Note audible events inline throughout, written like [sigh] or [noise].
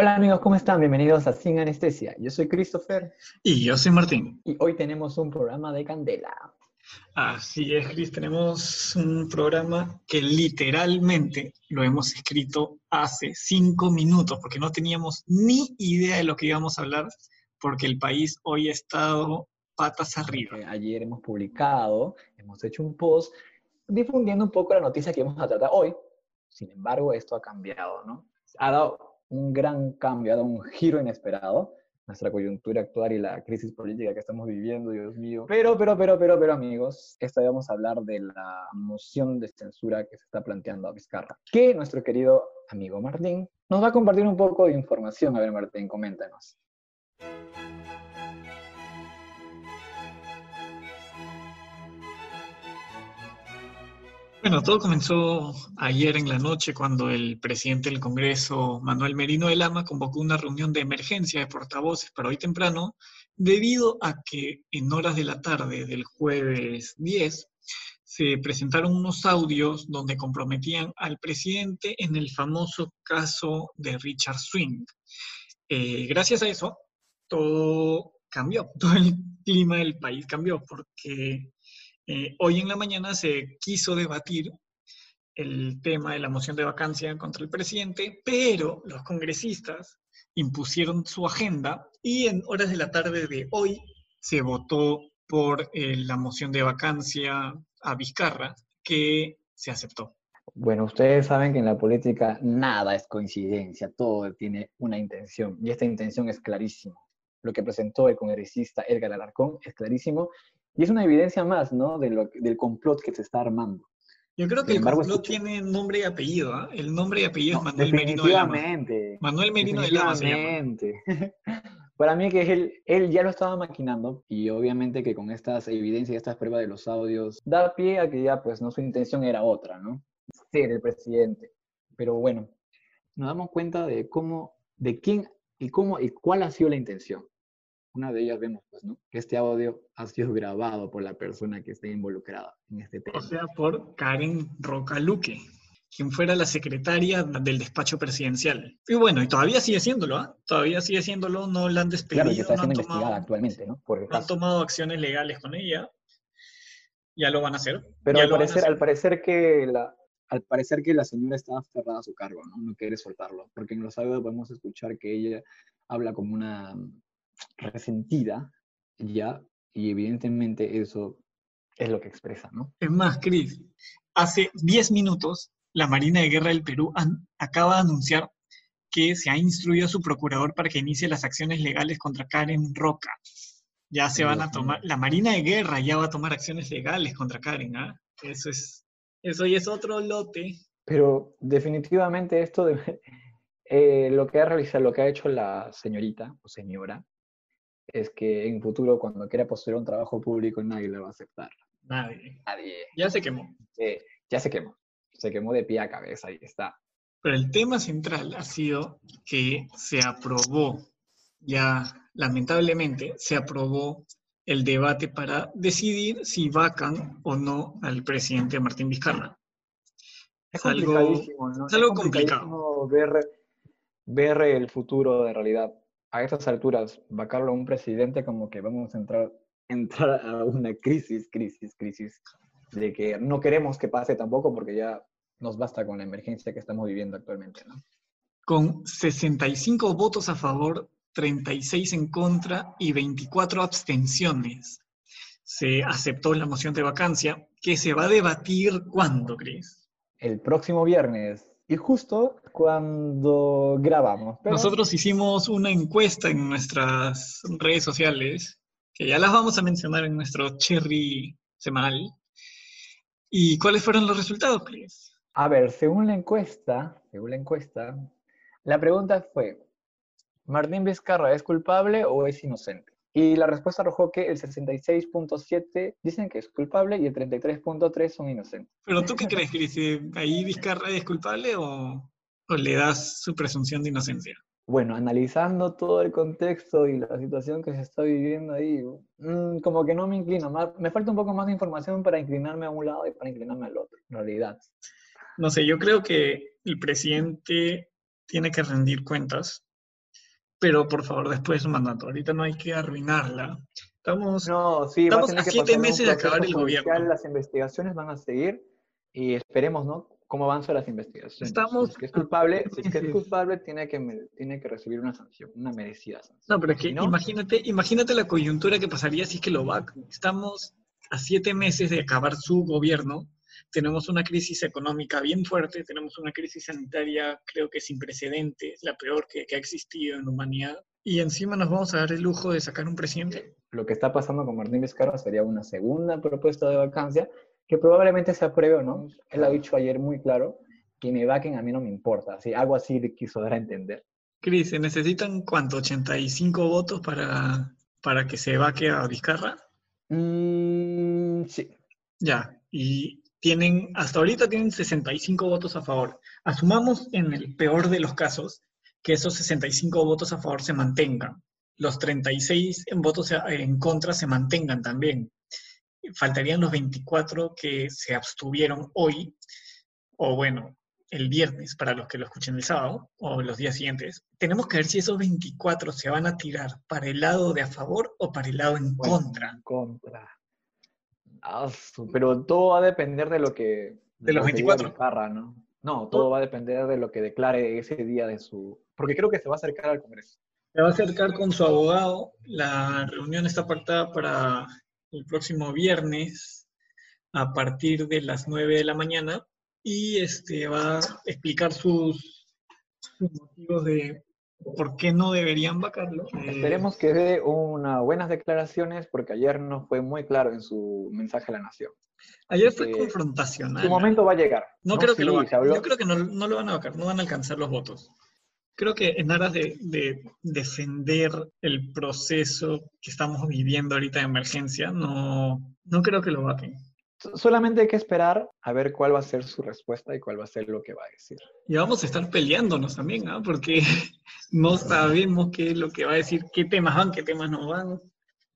Hola amigos, ¿cómo están? Bienvenidos a Sin Anestesia. Yo soy Christopher. Y yo soy Martín. Y hoy tenemos un programa de candela. Así es, Chris, tenemos un programa que literalmente lo hemos escrito hace cinco minutos, porque no teníamos ni idea de lo que íbamos a hablar, porque el país hoy ha estado patas arriba. Ayer hemos publicado, hemos hecho un post difundiendo un poco la noticia que vamos a tratar hoy. Sin embargo, esto ha cambiado, ¿no? Ha dado un gran cambio, ha dado un giro inesperado nuestra coyuntura actual y la crisis política que estamos viviendo, Dios mío. Pero, pero, pero, pero, pero, amigos, esta vamos a hablar de la moción de censura que se está planteando a Vizcarra, que nuestro querido amigo Martín nos va a compartir un poco de información. A ver, Martín, coméntanos. Bueno, todo comenzó ayer en la noche cuando el presidente del Congreso, Manuel Merino de Lama, convocó una reunión de emergencia de portavoces para hoy temprano, debido a que en horas de la tarde del jueves 10 se presentaron unos audios donde comprometían al presidente en el famoso caso de Richard Swing. Eh, gracias a eso, todo cambió, [laughs] todo el clima del país cambió, porque eh, hoy en la mañana se quiso debatir el tema de la moción de vacancia contra el presidente, pero los congresistas impusieron su agenda y en horas de la tarde de hoy se votó por eh, la moción de vacancia a Vizcarra, que se aceptó. Bueno, ustedes saben que en la política nada es coincidencia, todo tiene una intención y esta intención es clarísima. Lo que presentó el congresista Edgar Alarcón es clarísimo y es una evidencia más, ¿no? De lo, del complot que se está armando. Yo creo que el complot tiene nombre y apellido, ¿ah? El nombre y apellido es Manuel Merino de Lama. Manuel Merino de Lama [laughs] Para mí que él, él ya lo estaba maquinando y obviamente que con estas evidencias y estas pruebas de los audios da pie a que ya pues no su intención era otra, ¿no? Ser el presidente. Pero bueno, nos damos cuenta de cómo, de quién y cómo y cuál ha sido la intención una de ellas vemos, pues, ¿no? Que este audio ha sido grabado por la persona que está involucrada en este tema. O sea, por Karen Rocaluque, quien fuera la secretaria del despacho presidencial. Y bueno, y todavía sigue siéndolo, ¿ah? Todavía sigue siéndolo, no la han despedido. Claro, que está siendo investigada actualmente, ¿no? no han tomado acciones legales con ella. Ya lo van a hacer. Pero al parecer, al parecer que la, al parecer que la señora está aferrada a su cargo, ¿no? No quiere soltarlo, porque en los audios podemos escuchar que ella habla como una resentida, ya, y evidentemente eso es lo que expresa, ¿no? Es más, Cris, hace 10 minutos la Marina de Guerra del Perú acaba de anunciar que se ha instruido a su procurador para que inicie las acciones legales contra Karen Roca. Ya se van a tomar, la Marina de Guerra ya va a tomar acciones legales contra Karen, ¿ah? Eso es, eso y es otro lote. Pero definitivamente esto de, [laughs] eh, lo que ha realizado, lo que ha hecho la señorita o señora, es que en futuro cuando quiera postular un trabajo público nadie le va a aceptar. Nadie. Nadie. Ya se quemó. ya se quemó. Se quemó de pie a cabeza, ahí está. Pero el tema central ha sido que se aprobó, ya lamentablemente, se aprobó el debate para decidir si vacan o no al presidente Martín Vizcarra. Es, algo, es algo complicado. Ver, ver el futuro de realidad a estas alturas, vacarlo a un presidente como que vamos a entrar, [laughs] entrar a una crisis, crisis, crisis, de que no queremos que pase tampoco porque ya nos basta con la emergencia que estamos viviendo actualmente, ¿no? Con 65 votos a favor, 36 en contra y 24 abstenciones. Se aceptó la moción de vacancia que se va a debatir cuándo, crees? El próximo viernes, y justo cuando grabamos. Nosotros hicimos una encuesta en nuestras redes sociales, que ya las vamos a mencionar en nuestro cherry semanal. ¿Y cuáles fueron los resultados, Chris? A ver, según la encuesta, según la encuesta, la pregunta fue, ¿Martín Vizcarra es culpable o es inocente? Y la respuesta arrojó que el 66.7 dicen que es culpable y el 33.3 son inocentes. ¿Pero tú qué crees, Cris? ¿Ahí Vizcarra es culpable o, le das su presunción de inocencia? Bueno, analizando todo el contexto y la situación que se está viviendo ahí, mm, como que no me inclino. Más, me falta un poco más de información para inclinarme a un lado y para inclinarme al otro, en realidad. No sé, yo creo que el presidente tiene que rendir cuentas pero por favor después mandato. Ahorita no hay que arruinarla. Estamos, No, sí, va Estamos a que siete meses de acabar el gobierno. Las investigaciones van a seguir y esperemos, ¿no? Cómo avanzan las investigaciones. Estamos Si es que es a culpable, si es que es culpable, tiene que, tiene que recibir una sanción, una merecida sanción. No, pero es que Si no, imagínate, imagínate la coyuntura que pasaría si es que lo vacan. Estamos a siete meses de acabar su gobierno. Tenemos una crisis económica bien fuerte, tenemos una crisis sanitaria creo que sin precedentes, la peor que, que ha existido en la humanidad. Y encima nos vamos a dar el lujo de sacar un presidente. lo que está pasando con Martín Vizcarra sería una segunda propuesta de vacancia que probablemente se apruebe o no. Él ha dicho ayer muy claro que me vaquen a mí no me importa. Así, algo así le quiso dar a entender. Cris, ¿se necesitan cuánto? ¿85 votos para, para que se vaque a Vizcarra? Mm, sí. Ya, y tienen, hasta ahorita tienen 65 votos a favor. Asumamos en el peor de los casos que esos 65 votos a favor se mantengan. Los 36 en votos en contra se mantengan también. Faltarían los 24 que se abstuvieron hoy, o bueno, el viernes para los que lo escuchen el sábado, o los días siguientes. Tenemos que ver si esos 24 se van a tirar para el lado de a favor o para el lado en contra. en Contra. Ah, pero todo va a depender de lo que... De los lo que diga 24. Vizcarra, ¿no? No, todo va a depender de lo que declare ese día de su... Porque creo que se va a acercar al Congreso. Se va a acercar con su abogado. La reunión está pactada para el próximo viernes a partir de las 9 de la mañana y este, va a explicar sus, sus motivos de por qué no deberían vacarlo. Eh, Esperemos que dé unas buenas declaraciones porque ayer no fue muy claro en su mensaje a la nación. ayer fue que confrontacional. Su momento va a llegar. No, creo que Sí, lo vaquen. habló- Yo creo que no, no lo van a vacar, no van a alcanzar los votos. Creo que en aras de, de defender el proceso que estamos viviendo ahorita de emergencia, no, no creo que lo vaquen. So- Solamente hay que esperar a ver cuál va a ser su respuesta y cuál va a ser lo que va a decir. Y vamos a estar peleándonos también, ¿ah? porque [laughs] no sabemos qué es lo que va a decir, qué temas van, qué temas no van.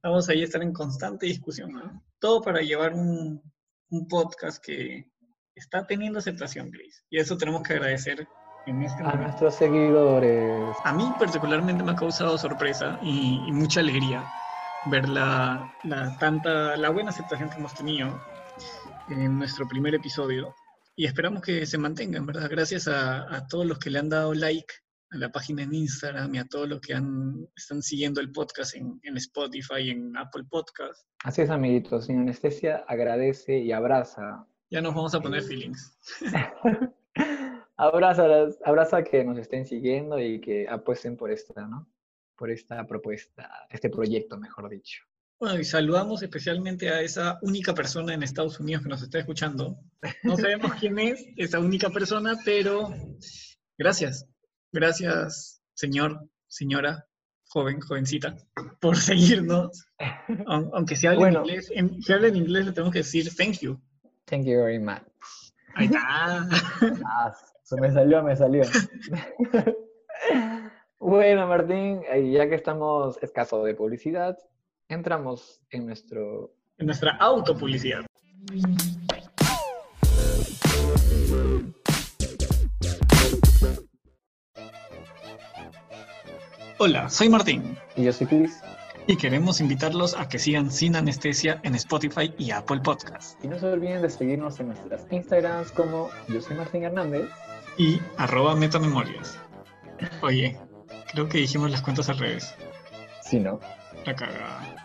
Vamos ahí a estar en constante discusión. ¿ah? Todo para llevar un, un podcast que está teniendo aceptación, Chris. Y eso tenemos que agradecer en este A momento. nuestros seguidores. A mí particularmente me ha causado sorpresa y, y mucha alegría ver la, la tanta, la buena aceptación que hemos tenido en nuestro primer episodio. Y esperamos que se mantenga, en verdad. Gracias a, a todos los que le han dado like a la página en Instagram y a todos los que han, están siguiendo el podcast en, en Spotify, en Apple Podcast. Así es, amiguitos. Sin anestesia agradece y abraza. Ya nos vamos a poner feelings. [laughs] abraza, abraza que nos estén siguiendo y que apuesten por esta, ¿no? Por esta propuesta, este proyecto, mejor dicho. Bueno, y saludamos especialmente a esa única persona en Estados Unidos que nos está escuchando. No sabemos [laughs] quién es esa única persona, pero gracias. Gracias, señor, señora, joven, jovencita, por seguirnos. Aun- Aunque hable Bueno. en inglés, en, si habla en inglés le tenemos que decir thank you. Thank you very much. Ahí está. [laughs] Ah, se me salió, me salió. [laughs] bueno, Martín, eh, ya que estamos escaso de publicidad, entramos en nuestro... En nuestra autopublicidad. Hola, soy Martín. Y yo soy Chris. Y queremos invitarlos a que sigan Sin Anestesia en Spotify y Apple Podcast. Y no se olviden de seguirnos en nuestras Instagrams como yo soy Martín Hernández. Y arroba metamemorias. Oye, creo que dijimos las cuentas al revés. Si no, La cagada.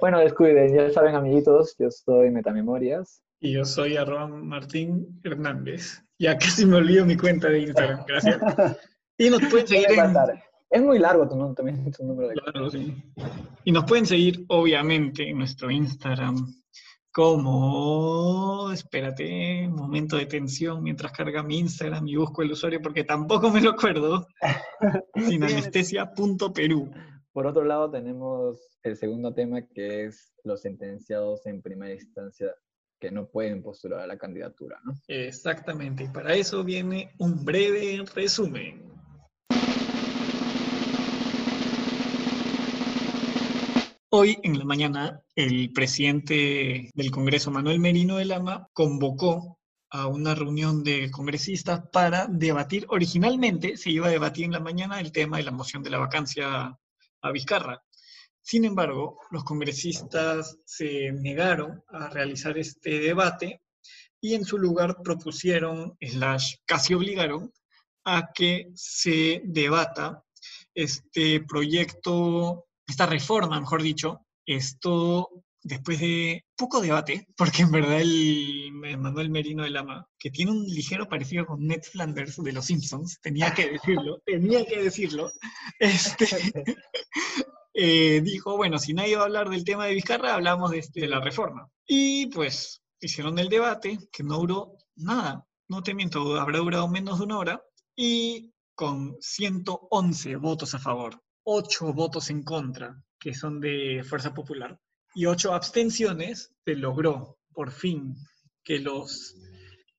Bueno, descuiden, ya saben, amiguitos, yo soy Metamemorias. Y yo soy arroba Martín Hernández. Ya casi me olvido mi cuenta de Instagram, gracias. Y nos pueden seguir en... Es muy largo tu, nu- también tu número de... Claro, sí. Y nos pueden seguir, obviamente, en nuestro Instagram como... Espérate, momento de tensión mientras carga mi Instagram y busco el usuario porque tampoco me lo acuerdo. [laughs] Sin anestesia.perú. Por otro lado, tenemos el segundo tema que es los sentenciados en primera instancia que no pueden postular a la candidatura, ¿no? Exactamente, y para eso viene un breve resumen. Hoy en la mañana, el presidente del Congreso, Manuel Merino de Lama, convocó a una reunión de congresistas para debatir. Originalmente se iba a debatir en la mañana el tema de la moción de la vacancia a Vizcarra. Sin embargo, los congresistas se negaron a realizar este debate y en su lugar propusieron, slash, casi obligaron, a que se debata este proyecto, esta reforma, mejor dicho, esto después de poco debate, [laughs] porque en verdad el Manuel Merino de Lama, que tiene un ligero parecido con Ned Flanders de Los Simpsons, tenía que decirlo, [laughs] tenía que decirlo, este, [laughs] eh, dijo, bueno, si nadie va a hablar del tema de Vizcarra, hablamos de, este, de la reforma. Y pues hicieron el debate, que no duró nada, no te miento, habrá durado menos de una hora, y con 111 votos a favor, 8 votos en contra, que son de Fuerza Popular, y 8 abstenciones, se logró por fin que los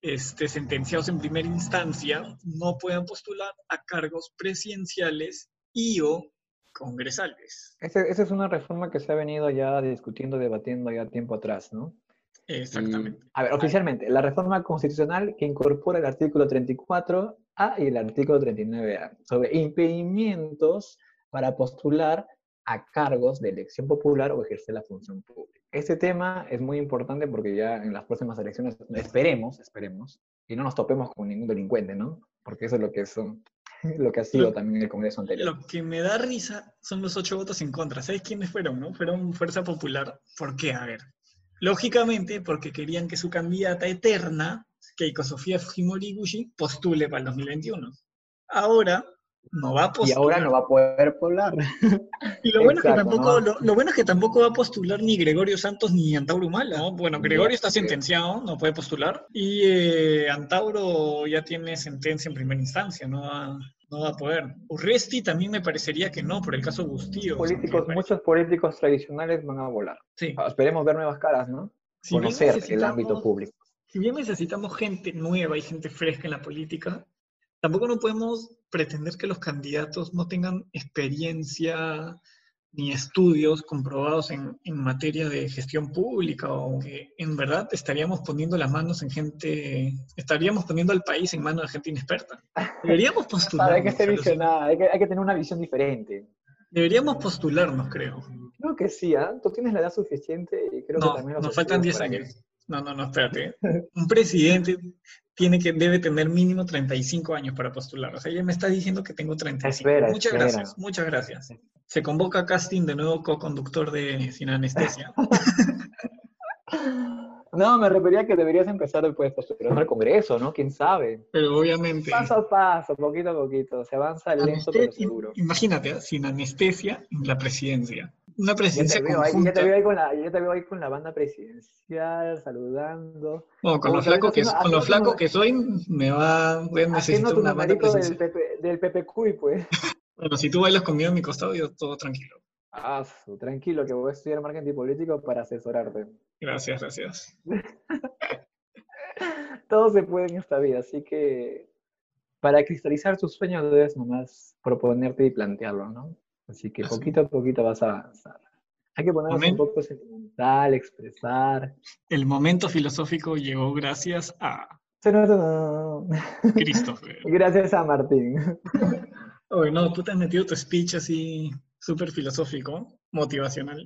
este, sentenciados en primera instancia no puedan postular a cargos presidenciales y o congresales. Esa es una reforma que se ha venido ya discutiendo, debatiendo ya tiempo atrás, ¿no? Exactamente. a ver, oficialmente, la reforma constitucional que incorpora el artículo 34A y el artículo 39A sobre impedimentos para postular a cargos de elección popular o ejercer la función pública. Este tema es muy importante porque ya en las próximas elecciones esperemos, esperemos, y no nos topemos con ningún delincuente, ¿no? Porque eso es lo que son, [laughs] lo que ha sido también el Congreso anterior. Lo que me da risa son los ocho votos en contra. ¿Sabes quiénes fueron, no? Fueron Fuerza Popular. ¿Por qué? A ver. Lógicamente, porque querían que su candidata eterna, Keiko Sofía Fujimori Gushi, postule para el 2021. Ahora, no va a postular. Y ahora no va a poder poblar. [laughs] Y lo bueno, es que tampoco, lo, bueno es que tampoco va a postular ni Gregorio Santos ni Antauro Humala. Bueno, Gregorio está sentenciado, no puede postular. Y eh, Antauro ya tiene sentencia en primera instancia, no va, no va a poder. Urresti también me parecería que no, por el caso Bustillo. Políticos, muchos políticos tradicionales van a volar. Sí. Ah, esperemos ver nuevas caras, ¿no? Conocer el ámbito público. Si bien necesitamos gente nueva y gente fresca en la política, tampoco no podemos pretender que los candidatos no tengan experiencia ni estudios comprobados en, materia de gestión pública o que en verdad estaríamos poniendo las manos en gente, estaríamos poniendo al país en manos de gente inexperta. Deberíamos [laughs] postularnos. hay que ser visionada, hay que, tener una visión diferente. Deberíamos postularnos, creo. Creo que sí, ¿ah? Tú tienes la edad suficiente y creo no, que también... nos faltan 10 años. No, no, no, espérate. Un presidente tiene que, debe tener mínimo 35 años para postular. O sea, ella me está diciendo que tengo 35. muchas gracias, muchas gracias. Se convoca casting de nuevo co-conductor de Sin Anestesia. [laughs] No, me refería que deberías empezar después postular al Congreso, ¿no? ¿Quién sabe? Pero obviamente... Paso a paso, poquito a poquito. Se avanza lento pero seguro. Imagínate, ¿eh? sin anestesia la presidencia una presidencia ya te, veo ahí, ya te veo ahí con la, ya te veo ahí con la banda presidencial, saludando. No, con lo flaco, que, con lo flaco que soy, me va a necesitar una banda presidencial. Del, PP, del pues. [laughs] bueno, si tú bailas conmigo a mi costado, yo todo tranquilo. Ah, tranquilo, que voy a estudiar marketing político para asesorarte. Gracias, gracias. [laughs] todo se puede en esta vida, así que para cristalizar tus sueños debes nomás proponerte y plantearlo, ¿no? Así que poquito a poquito vas a avanzar. Hay que ponerse un poco sentimental, expresar. El momento filosófico llegó gracias a Christopher. [laughs] gracias a Martín. [laughs] Oye, no, tú te has metido tu speech así súper filosófico, motivacional.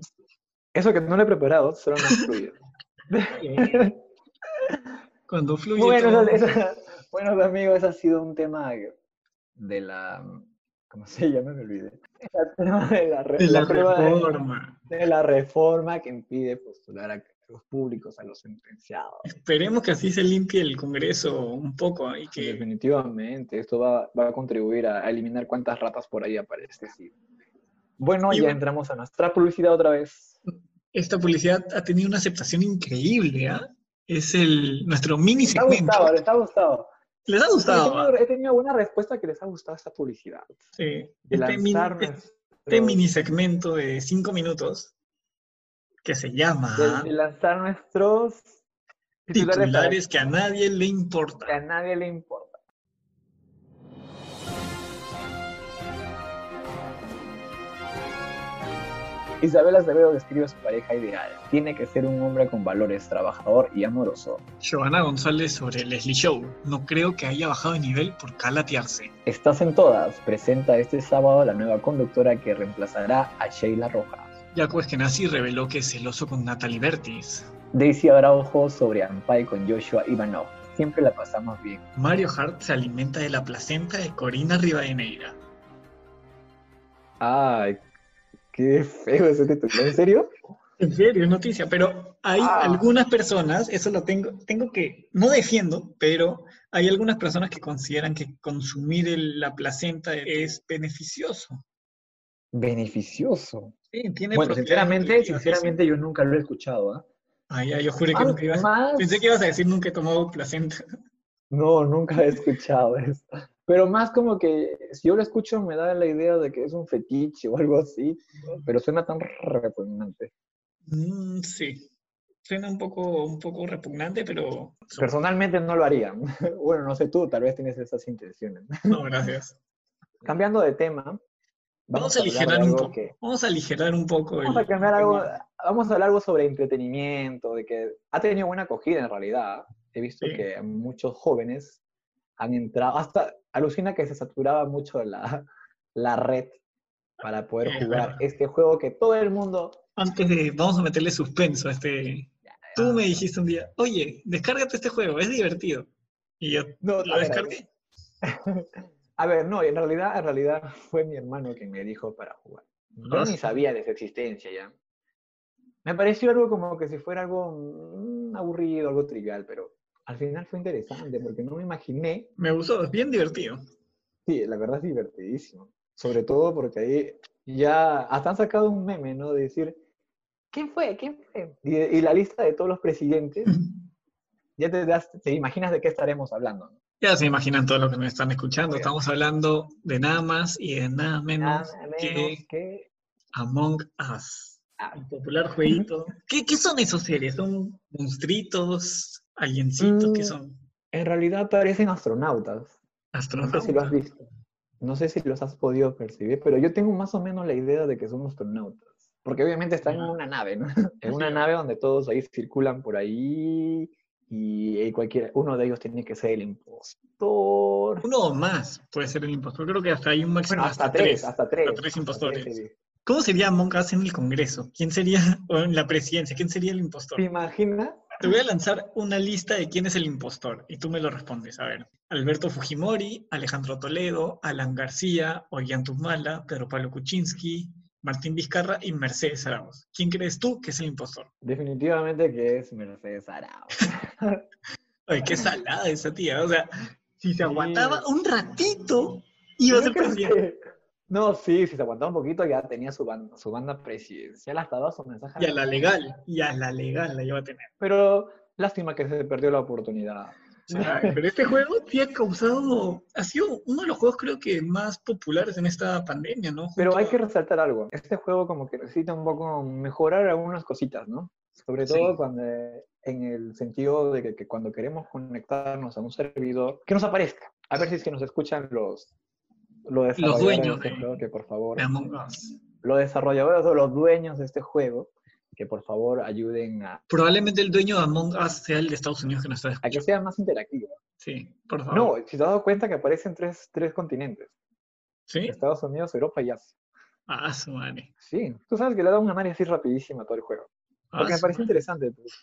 Eso que no lo he preparado, solo no fluye. [laughs] Cuando fluye. Bueno, bueno, amigos, ese ha sido un tema de la ¿cómo [laughs] se llama? Me olvidé. de la, reforma. De, la reforma que impide postular a los públicos, a los sentenciados. Esperemos que así se limpie el Congreso un poco. Y que... Definitivamente, esto va, a contribuir a, eliminar cuántas ratas por ahí aparecen. Bueno, ya entramos a nuestra publicidad otra vez. Esta publicidad ha tenido una aceptación increíble, ¿ah? Es el, nuestro mini segmento. ha gustado, ha gustado. ¿Les ha gustado? He tenido, buena respuesta que les ha gustado esta publicidad. Sí. este, mini, este mini segmento de cinco minutos que se llama... De, lanzar nuestros titulares, que a nadie le importa. Que a nadie le importa. Isabel Acevedo describe a su pareja ideal. Tiene que ser un hombre con valores, trabajador y amoroso. Giovanna González sobre Leslie Show. No creo que haya bajado de nivel por calatearse. Estás en todas. Presenta este sábado la nueva conductora que reemplazará a Sheila Rojas. Jaco Eskenazi reveló que es celoso con Natalie Bertis. Daisy Araujo sobre Ampay con Joshua Ivanov. Siempre la pasamos bien. Mario Hart se alimenta de la placenta de Corina Rivadeneira. Ay, qué feo ese título. ¿En serio? En serio, es noticia, pero hay Ah. algunas personas, eso lo tengo, tengo que, no defiendo, pero hay algunas personas que consideran que consumir el- la placenta es beneficioso. Beneficioso. Sí, tiene Bueno, sinceramente, sinceramente yo nunca lo he escuchado, ¿ah? eso. Ay, ay, yo juré que Ah, nunca ibas, más- pensé que ibas a decir nunca he tomado placenta. No, nunca he escuchado eso. Pero más como que si yo lo escucho me da la idea de que es un fetiche o algo así, pero suena tan repugnante. Mm, sí, suena un poco, un poco repugnante, pero Personalmente no lo haría. [laughs] Bueno, no sé tú, tal vez tienes esas intenciones. no, gracias. Cambiando de tema, Vamos a hablar de aligerar un poco, que- vamos a aligerar un poco Vamos el- a cambiar algo, vamos a hablar algo sobre entretenimiento, de que ha tenido buena acogida en realidad. He visto Sí. que muchos jóvenes han entrado, hasta alucina que se saturaba mucho la, [laughs] la red para poder Es jugar verdad. este juego que todo el mundo... Antes de, vamos a meterle suspenso a este. Tú me dijiste un día, oye, descárgate este juego, es divertido. Y yo No, lo descargué. [laughs] A ver, no, en realidad, en realidad fue mi hermano quien me dijo para jugar. Yo Ah, ni sabía de su existencia ya. Me pareció algo como que si fuera algo mm, aburrido, algo trivial, pero al final fue interesante porque no me imaginé. Me gustó, es bien divertido. Sí, la verdad es divertidísimo. Sobre todo porque ahí ya hasta han sacado un meme, ¿no? De decir, ¿quién fue? ¿Quién fue? Y, y la lista de todos los presidentes, ya te, das- te imaginas de qué estaremos hablando, ¿no? Ya se imaginan todo lo que nos están escuchando. Estamos hablando de nada más y de nada menos Nada menos que que... Among Us. Ah, Un popular jueguito. ¿Qué, qué son esos series? ¿Son monstruitos? ¿Aliencitos? ¿Qué Mm, son? En realidad parecen astronautas. No sé ¿Astronautas? si lo has visto. No sé si los has podido percibir, pero yo tengo más o menos la idea de que son astronautas. Porque obviamente están en una nave, ¿no? [laughs] En una nave donde todos ahí circulan por ahí y, cualquiera, uno de ellos tiene que ser el impostor. Uno o más puede ser el impostor. Creo que hasta hay un máximo Bueno, hasta tres, hasta tres. Hasta tres impostores. tres. ¿Cómo sería Us en el Congreso? ¿Quién sería, [laughs] o en la presidencia, quién sería el impostor? ¿Te imaginas? Te voy a lanzar una lista de quién es el impostor y tú me lo respondes. A ver, Alberto Fujimori, Alejandro Toledo, Alan García, Ollantumala, Pedro Pablo Kuczynski, Martín Vizcarra y Mercedes Arauz. ¿Quién crees tú que es el impostor? Definitivamente que es Mercedes Arao. [laughs] Ay, qué salada esa tía. O sea, si se aguantaba un ratito, iba a ser presidente. No, sí, si se aguantaba un poquito ya tenía su banda, su banda presidencial hasta dado su mensaje. Y a la legal, y a la legal la iba a tener. Pero lástima que se perdió la oportunidad. Pero este juego sí ha causado, ha sido uno de los juegos creo que más populares en esta pandemia, ¿no? Pero hay que resaltar algo. Este juego como que necesita un poco mejorar algunas cositas, ¿no? Sobre Sí. todo cuando, en el sentido de que, que cuando queremos conectarnos a un servidor, que nos aparezca. A ver si es que nos escuchan los, los desarrolladores dueños de este de- juego, que por favor, los desarrolladores o los dueños de este juego, que por favor ayuden a, Probablemente el dueño de Among Us sea el de Estados Unidos que nos está a que escuchando. sea más interactivo. Sí, por favor. No, si te has dado cuenta que aparecen tres, tres continentes, ¿Sí? Estados Unidos, Europa y Asia. Ah, su madre. Sí, tú sabes que le da un análisis así rapidísimo a todo el juego. Ah, Porque me su pareció interesante. pues.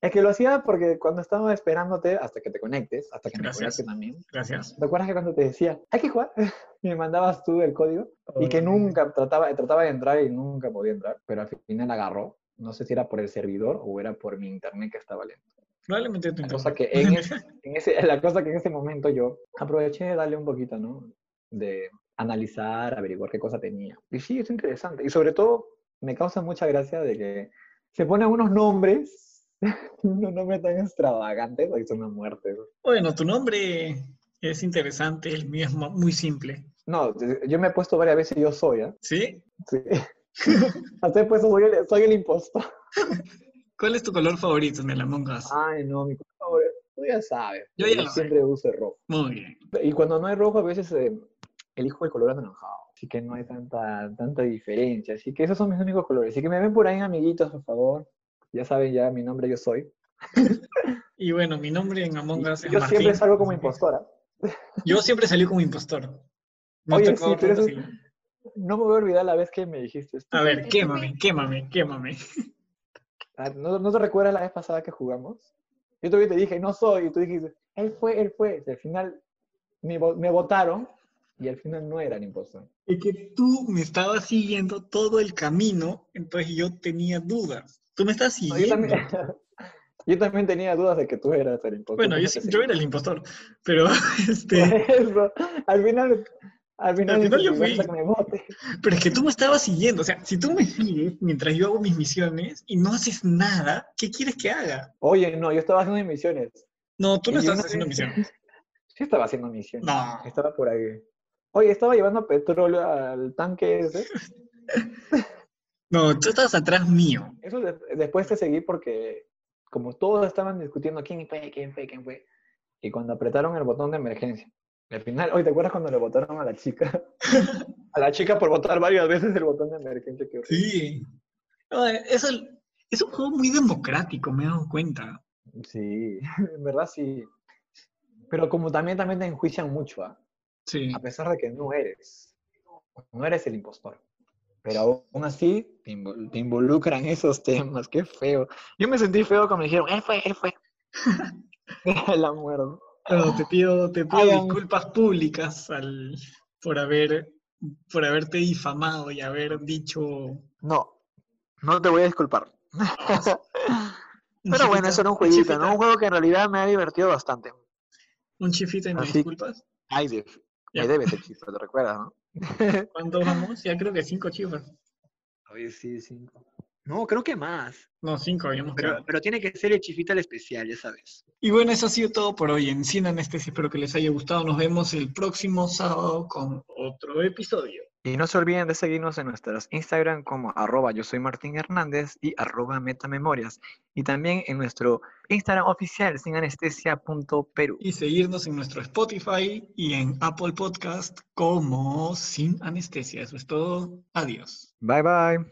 Es que lo hacía porque cuando estaba esperándote hasta que te conectes, hasta que Gracias. me conecte también, Gracias. ¿te acuerdas que cuando te decía, hay que jugar? [laughs] me mandabas tú el código y que Oh. nunca trataba, trataba de entrar y nunca podía entrar, pero al final agarró. No sé si era por el servidor o era por mi internet que estaba lento. Probablemente tu La cosa que en ese, [laughs] en ese- la cosa que en ese momento yo aproveché de darle un poquito, ¿no? De analizar, averiguar qué cosa tenía. Y sí, es interesante. Y sobre todo, me causa mucha gracia de que se ponen unos nombres, [laughs] unos nombres tan extravagantes, hoy son una muerte. Bueno, tu nombre es interesante, el mío es muy simple. No, yo me he puesto varias veces yo soy, ¿ah? ¿Sí? Sí. [laughs] Hasta he puesto soy el, soy el impostor. [laughs] ¿Cuál es tu color favorito en el Among Us? Ay, no, mi color, tú ya sabes. Yo ya lo sé. siempre uso el rojo. Muy bien. Y cuando no hay rojo, a veces eh, elijo el color anaranjado. Así que no hay tanta, tanta diferencia. Así que esos son mis únicos colores. Así que me ven por ahí, amiguitos, por favor. Ya saben, ya mi nombre yo soy. Y bueno, mi nombre en Among Us es Yo Martín. siempre salgo como impostora. Yo siempre salí como impostor. No Oye, te sí, pero eso-. No me voy a olvidar la vez que me dijiste esto. A ver, quémame, quémame, quémame. Ah, ¿No, ¿No te recuerdas la vez pasada que jugamos? Yo todavía te dije, no soy, y tú dijiste, él fue, él fue. Y al final me, me votaron y al final no era el impostor. Es que tú me estabas siguiendo todo el camino, entonces yo tenía dudas. Tú me estás No, siguiendo. yo, también, [laughs] yo también tenía dudas de que tú eras el impostor. Bueno, yo, sí- yo era el impostor, pero [laughs] este, eso, al final, al final, Al final yo fui. pero es que tú me estabas siguiendo. O sea, si tú me sigues mientras yo hago mis misiones y no haces nada, ¿qué quieres que haga? Oye, no, yo estaba haciendo misiones. No, tú no yo no haciendo misiones. Sí estaba haciendo misiones. No. Estaba por ahí. Oye, estaba llevando petróleo al tanque ese. No, tú estás atrás mío. Eso de- después te seguí porque como todos estaban discutiendo quién fue, quién fue, quién fue. Y cuando apretaron el botón de emergencia. Al final, oye, ¿te acuerdas cuando le votaron a la chica? [laughs] a la chica por votar varias veces el botón de emergencia. horrible. Sí. No, es un juego muy democrático, me he dado cuenta. Sí, [laughs] en verdad sí. Pero como también, también te enjuician mucho, ¿ah? Sí. a pesar de que no eres. No eres el impostor. Pero aún así te, invo- te involucran esos temas. Qué feo. Yo me sentí feo cuando me dijeron, él fue, él fue. [laughs] La muerdo. Pero te pido, te pido disculpas públicas al, por haber por haberte difamado y haber dicho un No, no te voy a disculpar. [laughs] Pero bueno, eso era un un jueguito, chifita- ¿no? Un juego que en realidad me ha divertido bastante. Un chifita y me Así- disculpas. Ay, Ya. me debes el chifre, ¿te recuerdas, no? [laughs] ¿Cuántos vamos? Ya creo que cinco chifras. Oye, sí, cinco. No, creo que más. No, cinco habíamos Pero, pero tiene que ser el chifita el especial, ya sabes. Y bueno, eso ha sido todo por hoy en Cine Anestesia. Espero que les haya gustado. Nos vemos el próximo sábado con otro episodio. Y no se olviden de seguirnos en nuestros Instagram como arroba yo soy Martín Hernández y arroba metamemorias. Y también en nuestro Instagram oficial sinanestesia.peru. Y seguirnos en nuestro Spotify y en Apple Podcast como Sin Anestesia. Eso es todo. Adiós. Bye bye.